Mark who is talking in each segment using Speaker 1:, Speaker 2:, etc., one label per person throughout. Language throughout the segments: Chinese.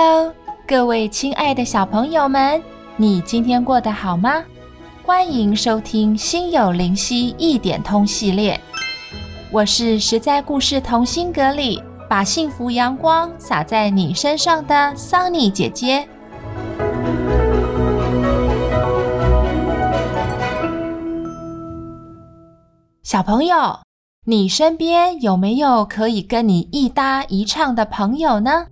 Speaker 1: ！Hello，各位亲爱的小朋友们，你今天过得好吗？欢迎收听《心有灵犀一点通》系列，我是实在故事同心阁里把幸福阳光洒在你身上的桑尼姐姐。小朋友，你身边有没有可以跟你一搭一唱的朋友呢？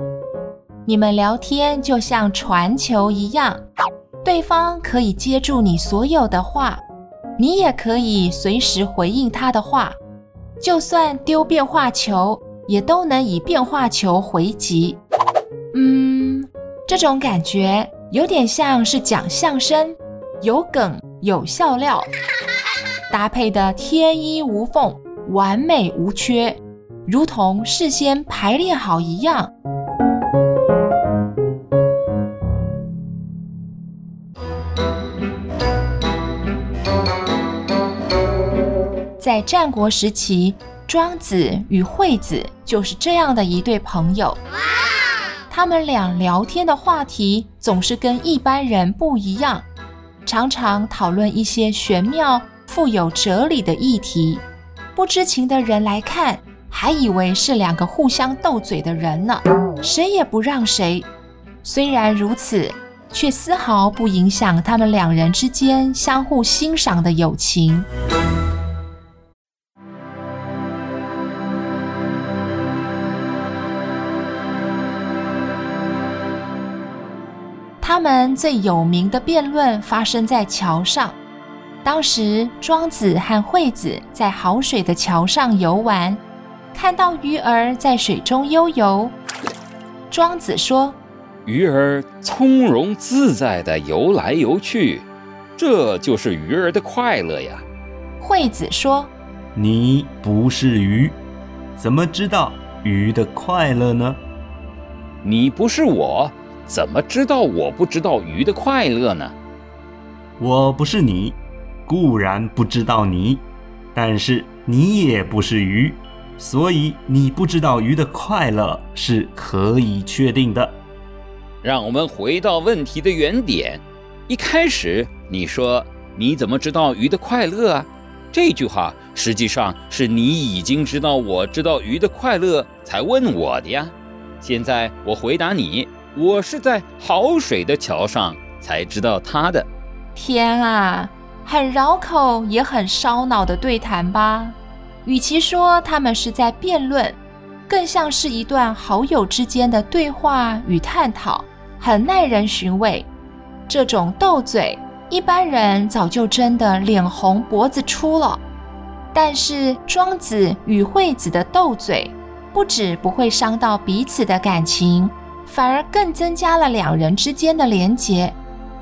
Speaker 1: 你们聊天就像传球一样，对方可以接住你所有的话，你也可以随时回应他的话。就算丢变化球，也都能以变化球回击。嗯，这种感觉有点像是讲相声，有梗有笑料，搭配的天衣无缝，完美无缺，如同事先排练好一样。在战国时期，庄子与惠子就是这样的一对朋友。他们俩聊天的话题总是跟一般人不一样，常常讨论一些玄妙、富有哲理的议题。不知情的人来看，还以为是两个互相斗嘴的人呢，谁也不让谁。虽然如此，却丝毫不影响他们两人之间相互欣赏的友情。他们最有名的辩论发生在桥上。当时，庄子和惠子在好水的桥上游玩，看到鱼儿在水中悠游。庄子说：“
Speaker 2: 鱼儿从容自在地游来游去，这就是鱼儿的快乐呀。”
Speaker 1: 惠子说：“
Speaker 3: 你不是鱼，怎么知道鱼的快乐呢？
Speaker 2: 你不是我。”怎么知道我不知道鱼的快乐呢？
Speaker 3: 我不是你，固然不知道你，但是你也不是鱼，所以你不知道鱼的快乐是可以确定的。
Speaker 2: 让我们回到问题的原点。一开始你说你怎么知道鱼的快乐啊？这句话实际上是你已经知道我知道鱼的快乐才问我的呀。现在我回答你。我是在好水的桥上才知道他的。
Speaker 1: 天啊，很绕口也很烧脑的对谈吧？与其说他们是在辩论，更像是一段好友之间的对话与探讨，很耐人寻味。这种斗嘴，一般人早就争得脸红脖子粗了。但是庄子与惠子的斗嘴，不止不会伤到彼此的感情。反而更增加了两人之间的连结，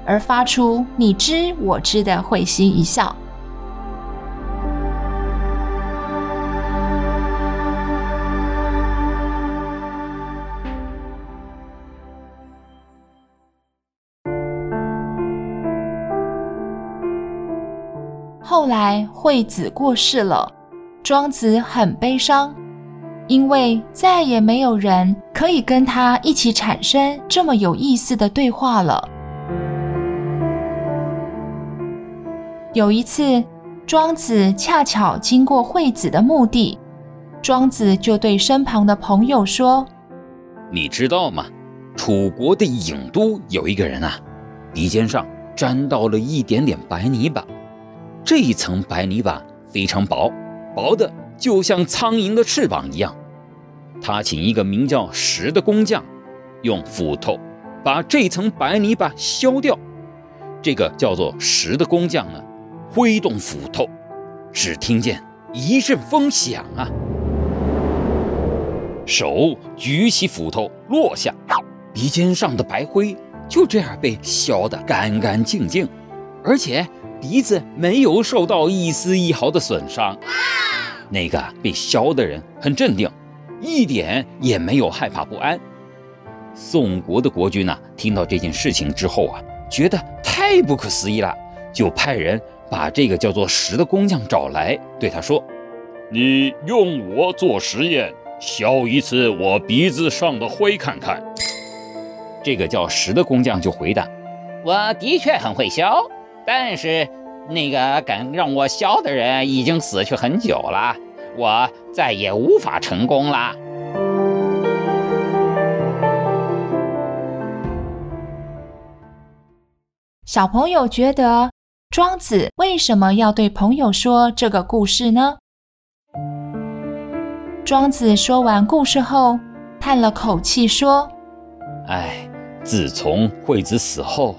Speaker 1: 而发出你知我知的会心一笑。后来惠子过世了，庄子很悲伤。因为再也没有人可以跟他一起产生这么有意思的对话了。有一次，庄子恰巧经过惠子的墓地，庄子就对身旁的朋友说：“
Speaker 2: 你知道吗？楚国的郢都有一个人啊，鼻尖上沾到了一点点白泥巴，这一层白泥巴非常薄，薄的。”就像苍蝇的翅膀一样，他请一个名叫石的工匠，用斧头把这层白泥巴削掉。这个叫做石的工匠呢，挥动斧头，只听见一阵风响啊，手举起斧头落下，鼻尖上的白灰就这样被削得干干净净，而且鼻子没有受到一丝一毫的损伤。那个被削的人很镇定，一点也没有害怕不安。宋国的国君呐、啊，听到这件事情之后啊，觉得太不可思议了，就派人把这个叫做石的工匠找来，对他说：“
Speaker 4: 你用我做实验，削一次我鼻子上的灰看看。”
Speaker 2: 这个叫石的工匠就回答：“
Speaker 5: 我的确很会削，但是那个敢让我削的人已经死去很久了，我再也无法成功了。”
Speaker 1: 小朋友觉得庄子为什么要对朋友说这个故事呢？庄子说完故事后，叹了口气说：“
Speaker 2: 哎，自从惠子死后，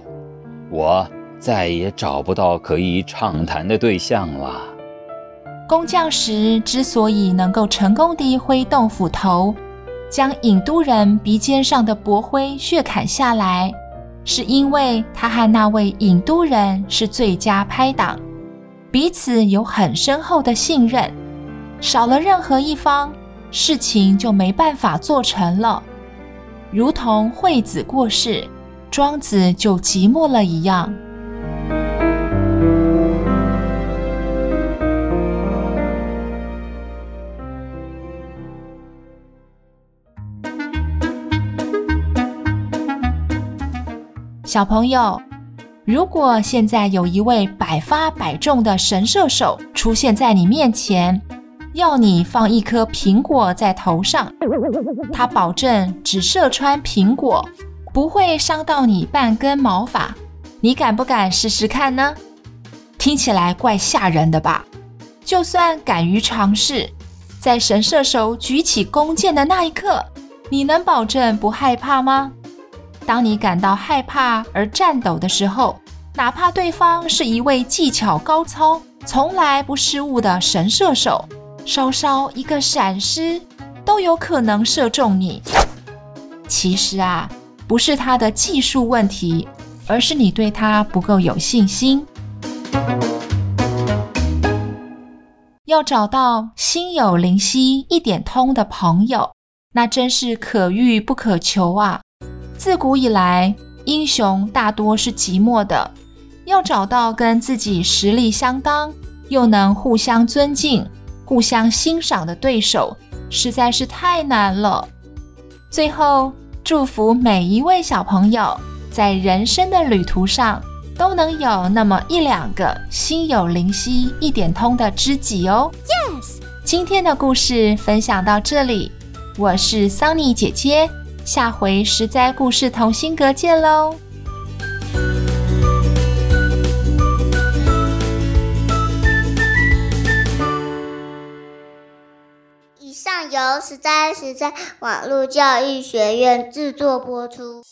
Speaker 2: 我再也找不到可以畅谈的对象了。”
Speaker 1: 工匠石之所以能够成功地挥动斧头，将郢都人鼻尖上的薄灰削砍下来。是因为他和那位郢都人是最佳拍档，彼此有很深厚的信任，少了任何一方，事情就没办法做成了。如同惠子过世，庄子就寂寞了一样。小朋友，如果现在有一位百发百中的神射手出现在你面前，要你放一颗苹果在头上，他保证只射穿苹果，不会伤到你半根毛发，你敢不敢试试看呢？听起来怪吓人的吧？就算敢于尝试，在神射手举起弓箭的那一刻，你能保证不害怕吗？当你感到害怕而颤抖的时候，哪怕对方是一位技巧高超、从来不失误的神射手，稍稍一个闪失都有可能射中你。其实啊，不是他的技术问题，而是你对他不够有信心。要找到心有灵犀一点通的朋友，那真是可遇不可求啊！自古以来，英雄大多是寂寞的。要找到跟自己实力相当，又能互相尊敬、互相欣赏的对手，实在是太难了。最后，祝福每一位小朋友，在人生的旅途上，都能有那么一两个心有灵犀一点通的知己哦。Yes！今天的故事分享到这里，我是桑尼姐姐。下回实在故事同心阁见喽！
Speaker 6: 以上由实在实在网络教育学院制作播出。